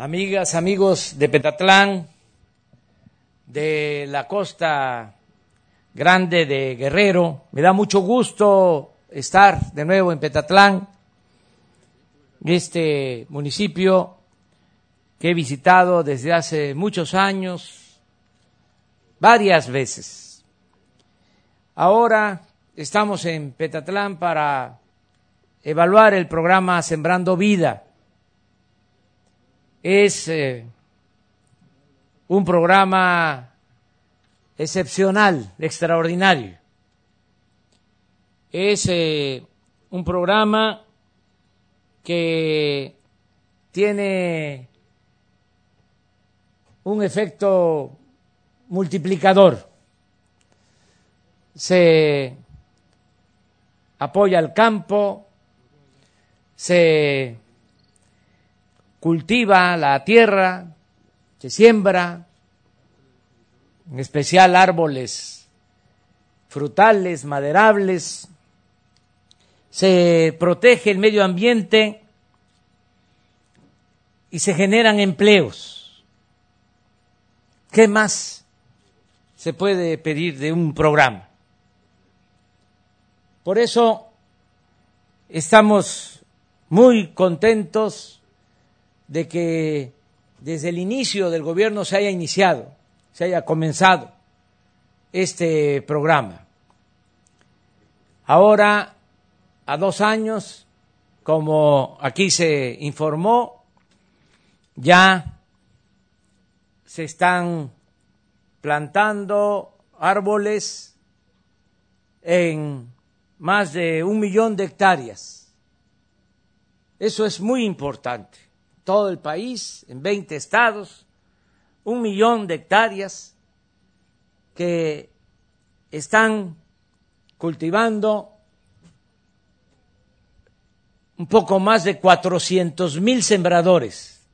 amigas, amigos de Petatlán, de la costa grande de Guerrero. Me da mucho gusto estar de nuevo en Petatlán, este municipio que he visitado desde hace muchos años, varias veces. Ahora estamos en Petatlán para evaluar el programa Sembrando Vida es eh, un programa excepcional, extraordinario. Es eh, un programa que tiene un efecto multiplicador. Se apoya al campo, se cultiva la tierra, se siembra, en especial árboles frutales, maderables, se protege el medio ambiente y se generan empleos. ¿Qué más se puede pedir de un programa? Por eso estamos muy contentos de que desde el inicio del gobierno se haya iniciado, se haya comenzado este programa. Ahora, a dos años, como aquí se informó, ya se están plantando árboles en más de un millón de hectáreas. Eso es muy importante todo el país, en 20 estados, un millón de hectáreas que están cultivando un poco más de 400 mil sembradores,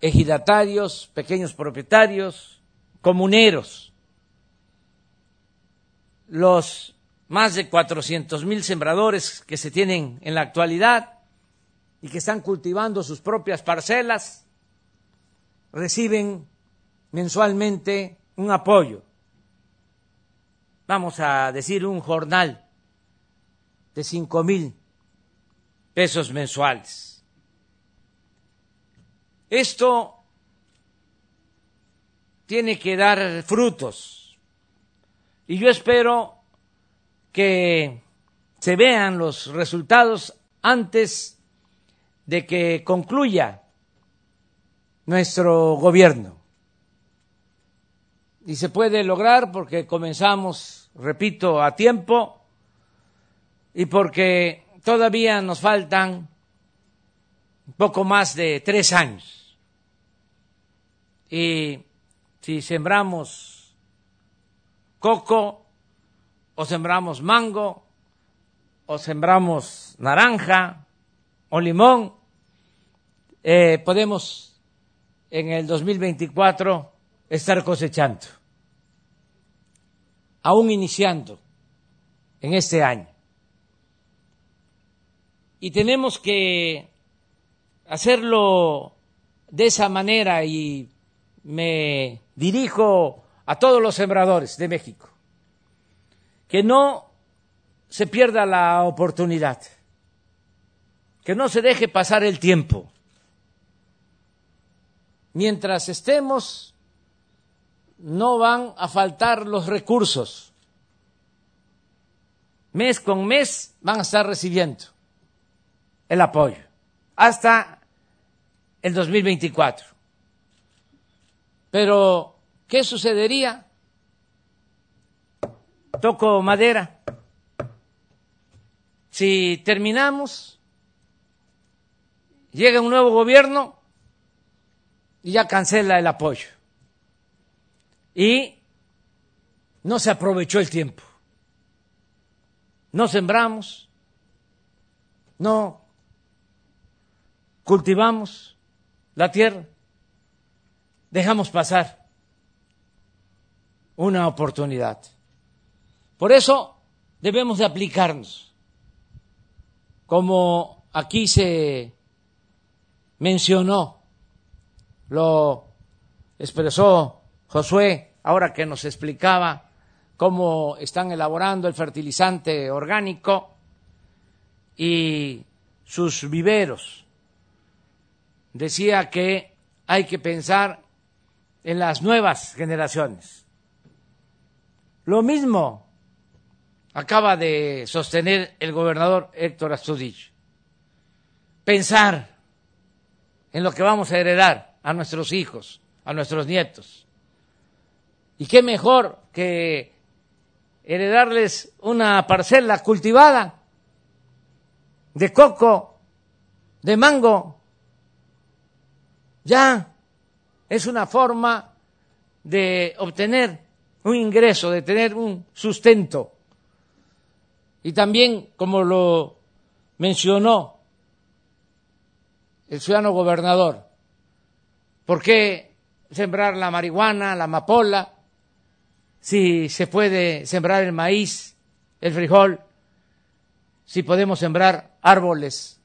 ejidatarios, pequeños propietarios, comuneros. Los más de 400 mil sembradores que se tienen en la actualidad y que están cultivando sus propias parcelas reciben mensualmente un apoyo. Vamos a decir un jornal de cinco mil pesos mensuales. Esto tiene que dar frutos y yo espero que se vean los resultados antes de que concluya nuestro gobierno. Y se puede lograr porque comenzamos, repito, a tiempo y porque todavía nos faltan poco más de tres años. Y si sembramos coco o sembramos mango o sembramos naranja o limón, eh, podemos en el 2024 estar cosechando, aún iniciando en este año. Y tenemos que hacerlo de esa manera y me dirijo a todos los sembradores de México, que no se pierda la oportunidad que no se deje pasar el tiempo. Mientras estemos, no van a faltar los recursos. Mes con mes van a estar recibiendo el apoyo hasta el 2024. Pero, ¿qué sucedería? Toco madera. Si terminamos llega un nuevo gobierno y ya cancela el apoyo. Y no se aprovechó el tiempo. No sembramos, no cultivamos la tierra, dejamos pasar una oportunidad. Por eso debemos de aplicarnos, como aquí se mencionó lo expresó Josué ahora que nos explicaba cómo están elaborando el fertilizante orgánico y sus viveros. Decía que hay que pensar en las nuevas generaciones. Lo mismo acaba de sostener el gobernador Héctor Astudillo. Pensar en lo que vamos a heredar a nuestros hijos, a nuestros nietos. Y qué mejor que heredarles una parcela cultivada de coco, de mango. Ya es una forma de obtener un ingreso, de tener un sustento. Y también, como lo mencionó el ciudadano gobernador, ¿por qué sembrar la marihuana, la amapola, si se puede sembrar el maíz, el frijol, si podemos sembrar árboles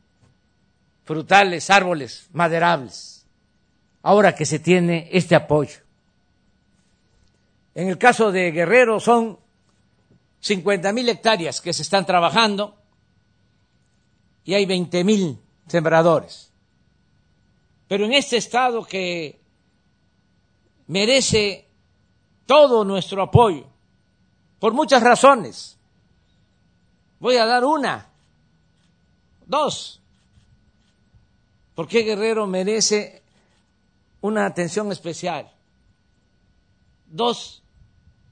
frutales, árboles maderables, ahora que se tiene este apoyo. En el caso de Guerrero son 50 mil hectáreas que se están trabajando y hay 20 mil sembradores. Pero en este estado que merece todo nuestro apoyo, por muchas razones. Voy a dar una, dos. ¿Por qué Guerrero merece una atención especial? Dos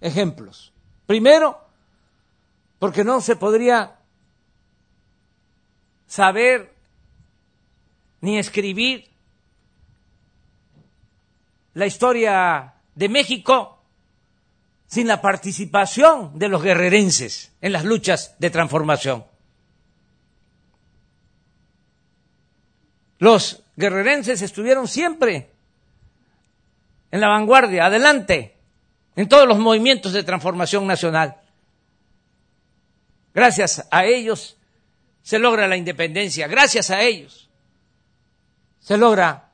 ejemplos. Primero, porque no se podría saber ni escribir la historia de México sin la participación de los guerrerenses en las luchas de transformación. Los guerrerenses estuvieron siempre en la vanguardia, adelante, en todos los movimientos de transformación nacional. Gracias a ellos se logra la independencia, gracias a ellos se logra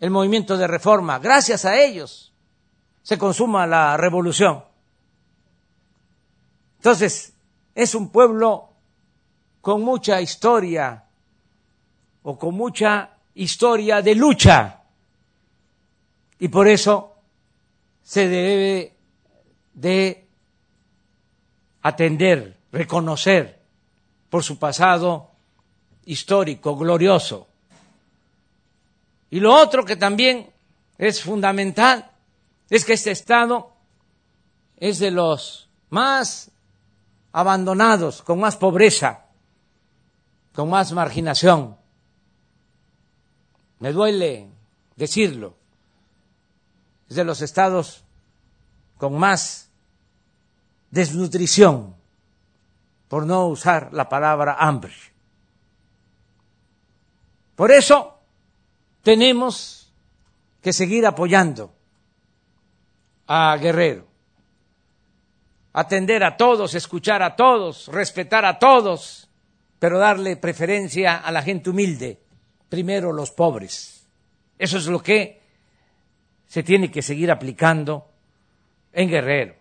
el movimiento de reforma, gracias a ellos se consuma la revolución. Entonces, es un pueblo con mucha historia o con mucha historia de lucha. Y por eso se debe de atender, reconocer por su pasado histórico, glorioso. Y lo otro que también es fundamental es que este Estado es de los más abandonados, con más pobreza, con más marginación. Me duele decirlo. Es de los estados con más desnutrición, por no usar la palabra hambre. Por eso tenemos que seguir apoyando a Guerrero. Atender a todos, escuchar a todos, respetar a todos, pero darle preferencia a la gente humilde, primero los pobres. Eso es lo que se tiene que seguir aplicando en Guerrero.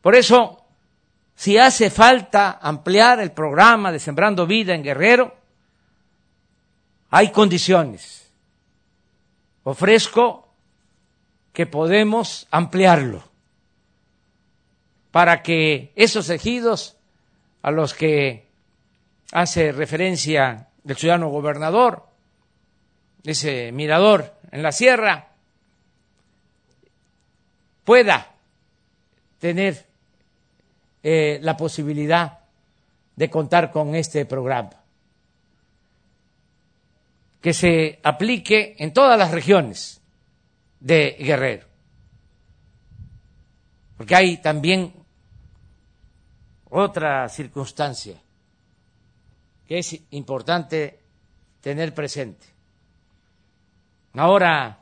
Por eso, si hace falta ampliar el programa de Sembrando Vida en Guerrero, hay condiciones. Ofrezco que podemos ampliarlo para que esos ejidos a los que hace referencia el ciudadano gobernador, ese mirador en la sierra, pueda tener eh, la posibilidad de contar con este programa, que se aplique en todas las regiones de Guerrero. Porque hay también otra circunstancia que es importante tener presente. Ahora,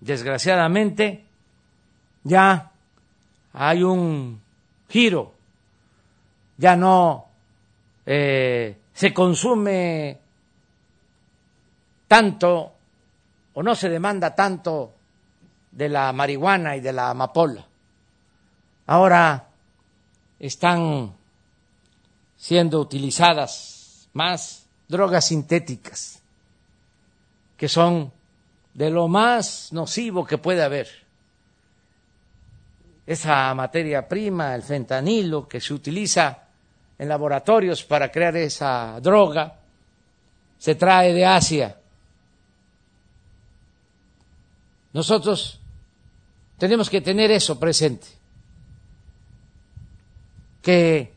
desgraciadamente, ya hay un giro, ya no eh, se consume tanto o no se demanda tanto de la marihuana y de la amapola. Ahora están siendo utilizadas más drogas sintéticas, que son de lo más nocivo que puede haber. Esa materia prima, el fentanilo, que se utiliza en laboratorios para crear esa droga, se trae de Asia. Nosotros tenemos que tener eso presente, que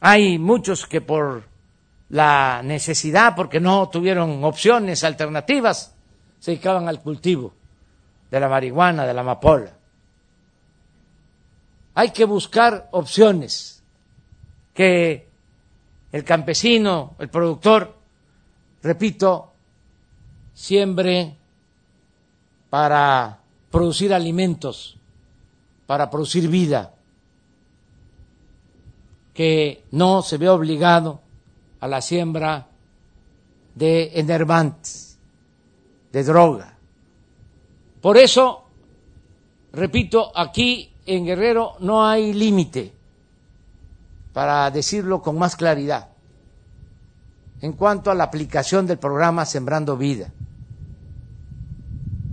hay muchos que por la necesidad, porque no tuvieron opciones alternativas, se dedicaban al cultivo de la marihuana, de la amapola. Hay que buscar opciones que el campesino, el productor, repito, siembre para producir alimentos, para producir vida, que no se ve obligado a la siembra de enervantes, de droga. Por eso, repito, aquí en Guerrero no hay límite, para decirlo con más claridad, en cuanto a la aplicación del programa Sembrando Vida.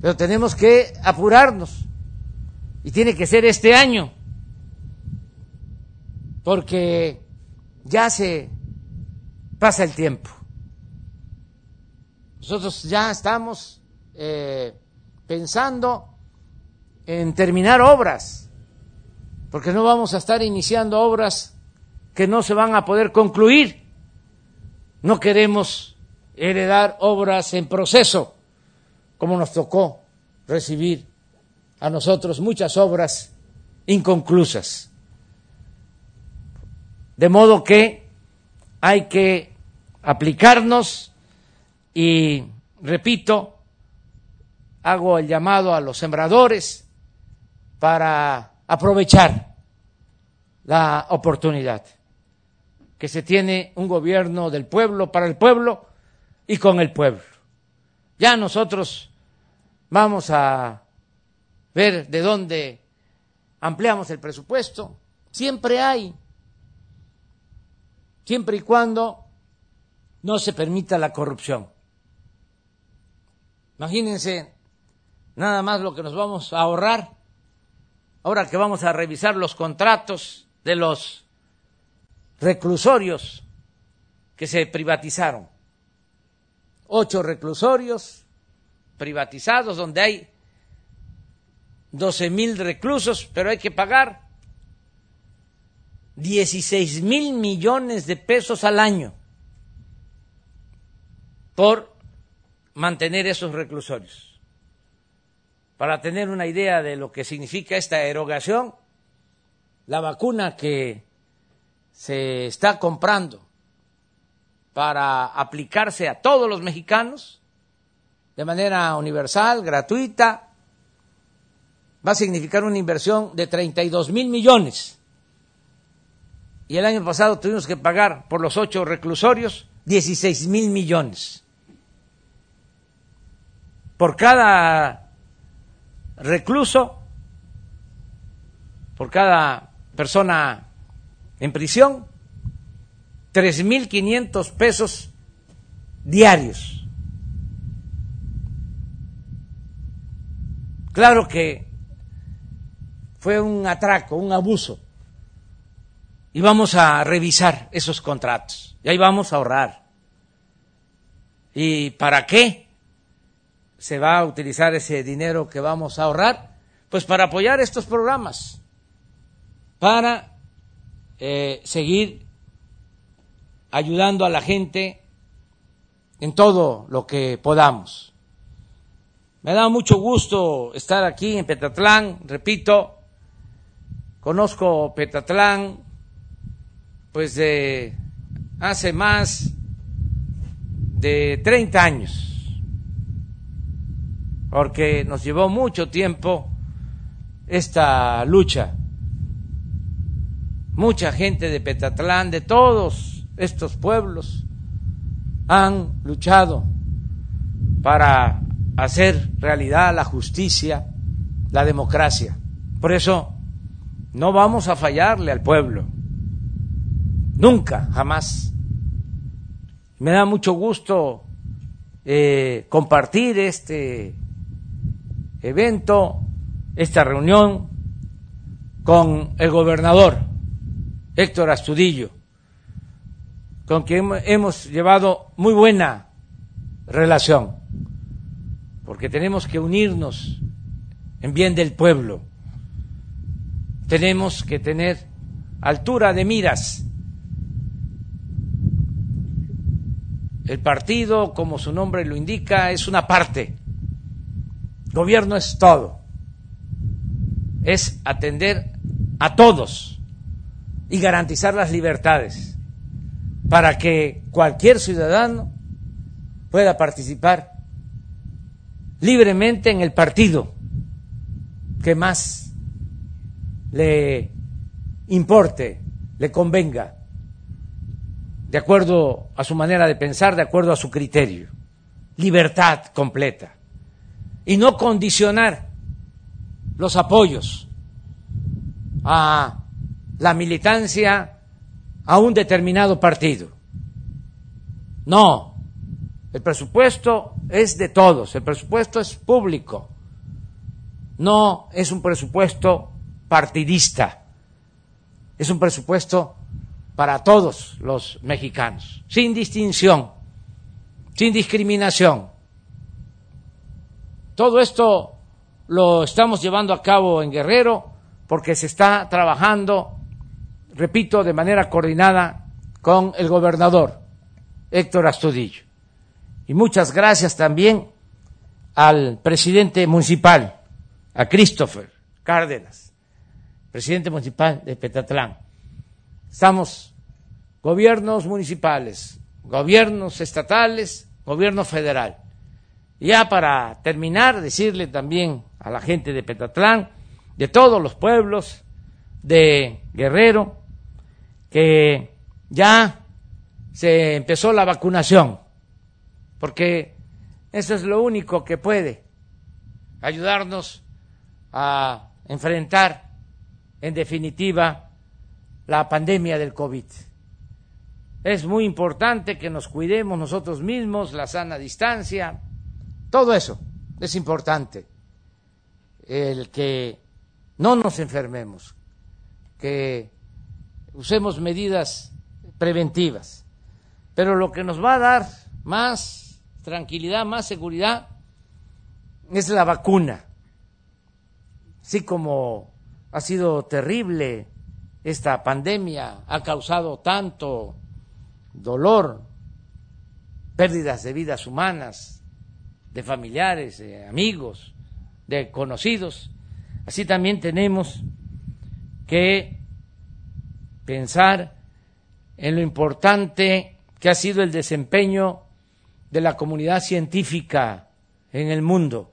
Pero tenemos que apurarnos y tiene que ser este año, porque ya se pasa el tiempo. Nosotros ya estamos eh, pensando en terminar obras, porque no vamos a estar iniciando obras que no se van a poder concluir. No queremos heredar obras en proceso como nos tocó recibir a nosotros muchas obras inconclusas. De modo que hay que aplicarnos y, repito, hago el llamado a los sembradores para aprovechar la oportunidad que se tiene un gobierno del pueblo para el pueblo y con el pueblo. Ya nosotros vamos a ver de dónde ampliamos el presupuesto. Siempre hay, siempre y cuando no se permita la corrupción. Imagínense nada más lo que nos vamos a ahorrar ahora que vamos a revisar los contratos de los reclusorios que se privatizaron ocho reclusorios privatizados donde hay doce mil reclusos, pero hay que pagar dieciséis mil millones de pesos al año por mantener esos reclusorios. Para tener una idea de lo que significa esta erogación, la vacuna que se está comprando para aplicarse a todos los mexicanos de manera universal, gratuita, va a significar una inversión de 32 mil millones. Y el año pasado tuvimos que pagar por los ocho reclusorios 16 mil millones. Por cada recluso, por cada persona en prisión, 3.500 pesos diarios. Claro que fue un atraco, un abuso. Y vamos a revisar esos contratos. Y ahí vamos a ahorrar. ¿Y para qué se va a utilizar ese dinero que vamos a ahorrar? Pues para apoyar estos programas, para eh, seguir ayudando a la gente en todo lo que podamos. Me da mucho gusto estar aquí en Petatlán, repito, conozco Petatlán pues de hace más de 30 años, porque nos llevó mucho tiempo esta lucha. Mucha gente de Petatlán, de todos estos pueblos han luchado para hacer realidad la justicia, la democracia. Por eso no vamos a fallarle al pueblo. Nunca, jamás. Me da mucho gusto eh, compartir este evento, esta reunión con el gobernador Héctor Astudillo, con quien hemos llevado muy buena relación, porque tenemos que unirnos en bien del pueblo, tenemos que tener altura de miras. El partido, como su nombre lo indica, es una parte, gobierno es todo, es atender a todos y garantizar las libertades para que cualquier ciudadano pueda participar libremente en el partido que más le importe, le convenga, de acuerdo a su manera de pensar, de acuerdo a su criterio. Libertad completa. Y no condicionar los apoyos a la militancia a un determinado partido. No, el presupuesto es de todos, el presupuesto es público, no es un presupuesto partidista, es un presupuesto para todos los mexicanos, sin distinción, sin discriminación. Todo esto lo estamos llevando a cabo en Guerrero porque se está trabajando, repito, de manera coordinada con el gobernador Héctor Astudillo. Y muchas gracias también al presidente municipal, a Christopher Cárdenas, presidente municipal de Petatlán. Estamos gobiernos municipales, gobiernos estatales, gobierno federal. Ya para terminar, decirle también a la gente de Petatlán de todos los pueblos de Guerrero, que ya se empezó la vacunación, porque eso es lo único que puede ayudarnos a enfrentar, en definitiva, la pandemia del COVID. Es muy importante que nos cuidemos nosotros mismos, la sana distancia, todo eso es importante. El que no nos enfermemos, que usemos medidas preventivas. Pero lo que nos va a dar más tranquilidad, más seguridad, es la vacuna. Así como ha sido terrible esta pandemia, ha causado tanto dolor, pérdidas de vidas humanas, de familiares, de amigos, de conocidos, Así también tenemos que pensar en lo importante que ha sido el desempeño de la comunidad científica en el mundo,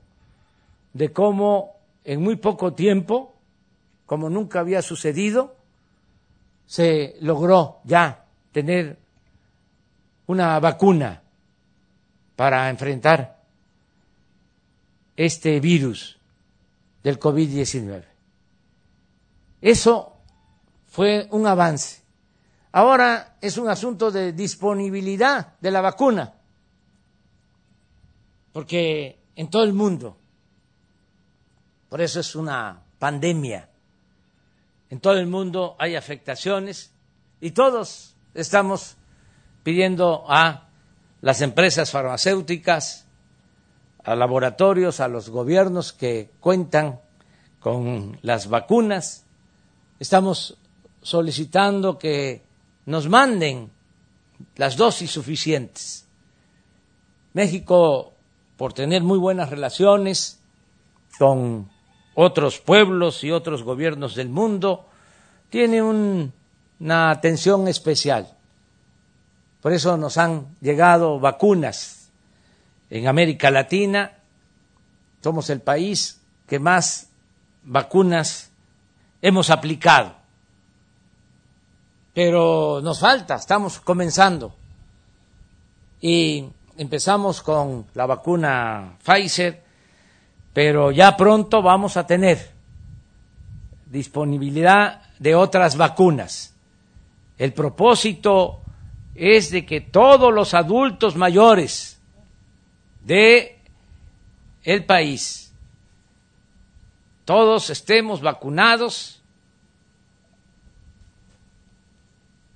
de cómo en muy poco tiempo, como nunca había sucedido, se logró ya tener una vacuna para enfrentar este virus del COVID-19. Eso fue un avance. Ahora es un asunto de disponibilidad de la vacuna, porque en todo el mundo, por eso es una pandemia, en todo el mundo hay afectaciones y todos estamos pidiendo a las empresas farmacéuticas, a laboratorios, a los gobiernos que cuentan con las vacunas. Estamos solicitando que nos manden las dosis suficientes. México, por tener muy buenas relaciones con otros pueblos y otros gobiernos del mundo, tiene una atención especial. Por eso nos han llegado vacunas en América Latina, somos el país que más vacunas hemos aplicado. Pero nos falta, estamos comenzando. Y empezamos con la vacuna Pfizer, pero ya pronto vamos a tener disponibilidad de otras vacunas. El propósito es de que todos los adultos mayores de el país todos estemos vacunados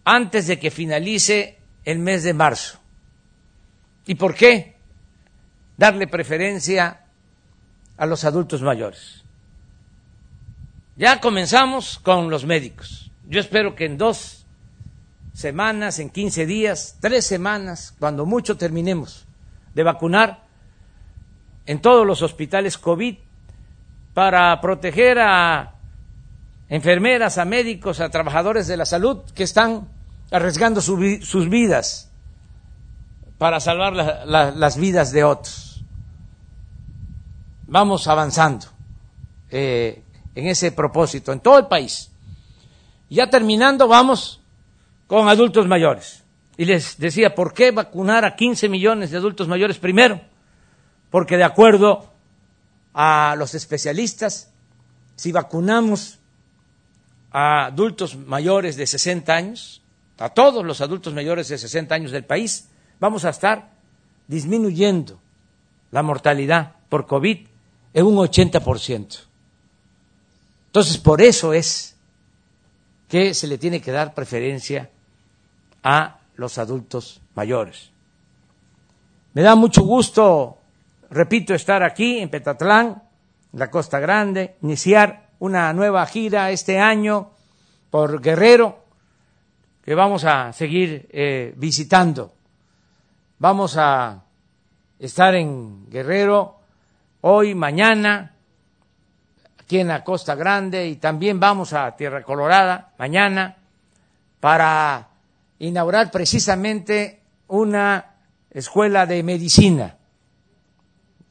antes de que finalice el mes de marzo. ¿Y por qué? Darle preferencia a los adultos mayores. Ya comenzamos con los médicos. Yo espero que en dos semanas, en 15 días, tres semanas, cuando mucho terminemos de vacunar en todos los hospitales COVID para proteger a enfermeras, a médicos, a trabajadores de la salud que están arriesgando sus vidas para salvar las vidas de otros. Vamos avanzando eh, en ese propósito en todo el país. Ya terminando, vamos con adultos mayores. Y les decía, ¿por qué vacunar a 15 millones de adultos mayores primero? Porque de acuerdo a los especialistas, si vacunamos a adultos mayores de 60 años, a todos los adultos mayores de 60 años del país, vamos a estar disminuyendo la mortalidad por COVID en un 80%. Entonces, por eso es que se le tiene que dar preferencia a los adultos mayores. Me da mucho gusto, repito, estar aquí en Petatlán, la Costa Grande, iniciar una nueva gira este año por Guerrero, que vamos a seguir eh, visitando. Vamos a estar en Guerrero hoy, mañana, aquí en la Costa Grande, y también vamos a Tierra Colorada mañana para inaugurar precisamente una escuela de medicina,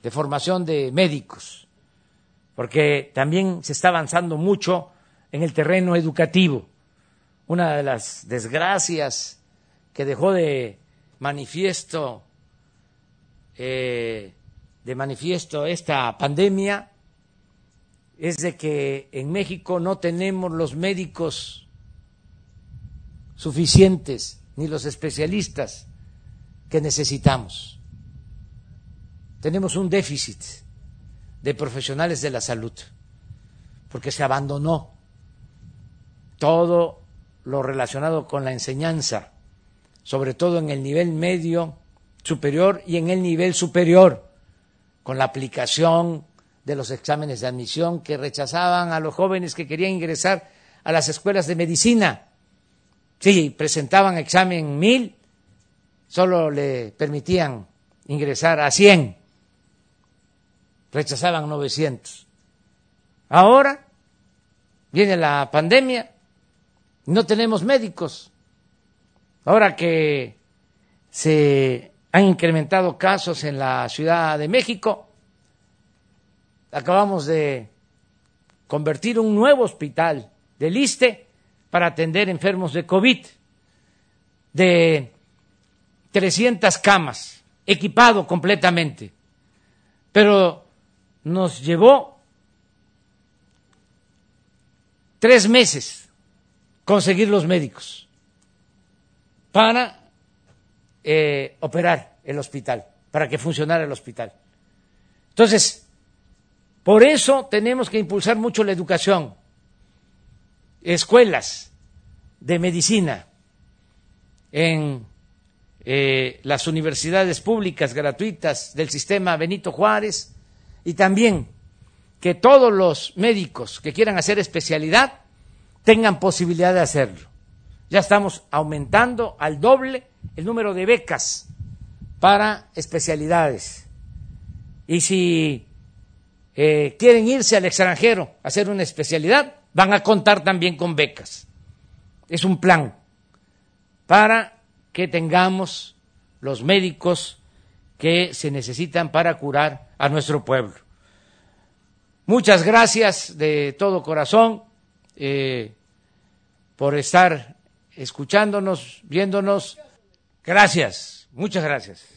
de formación de médicos, porque también se está avanzando mucho en el terreno educativo. Una de las desgracias que dejó de manifiesto eh, de manifiesto esta pandemia es de que en México no tenemos los médicos suficientes ni los especialistas que necesitamos. Tenemos un déficit de profesionales de la salud porque se abandonó todo lo relacionado con la enseñanza, sobre todo en el nivel medio superior y en el nivel superior, con la aplicación de los exámenes de admisión que rechazaban a los jóvenes que querían ingresar a las escuelas de medicina Sí, presentaban examen mil, solo le permitían ingresar a cien, rechazaban 900. Ahora viene la pandemia, no tenemos médicos. Ahora que se han incrementado casos en la Ciudad de México, acabamos de convertir un nuevo hospital del ISTE para atender enfermos de COVID, de 300 camas, equipado completamente. Pero nos llevó tres meses conseguir los médicos para eh, operar el hospital, para que funcionara el hospital. Entonces, por eso tenemos que impulsar mucho la educación escuelas de medicina en eh, las universidades públicas gratuitas del sistema Benito Juárez y también que todos los médicos que quieran hacer especialidad tengan posibilidad de hacerlo. Ya estamos aumentando al doble el número de becas para especialidades. Y si eh, quieren irse al extranjero a hacer una especialidad, van a contar también con becas. Es un plan para que tengamos los médicos que se necesitan para curar a nuestro pueblo. Muchas gracias de todo corazón eh, por estar escuchándonos, viéndonos. Gracias, muchas gracias.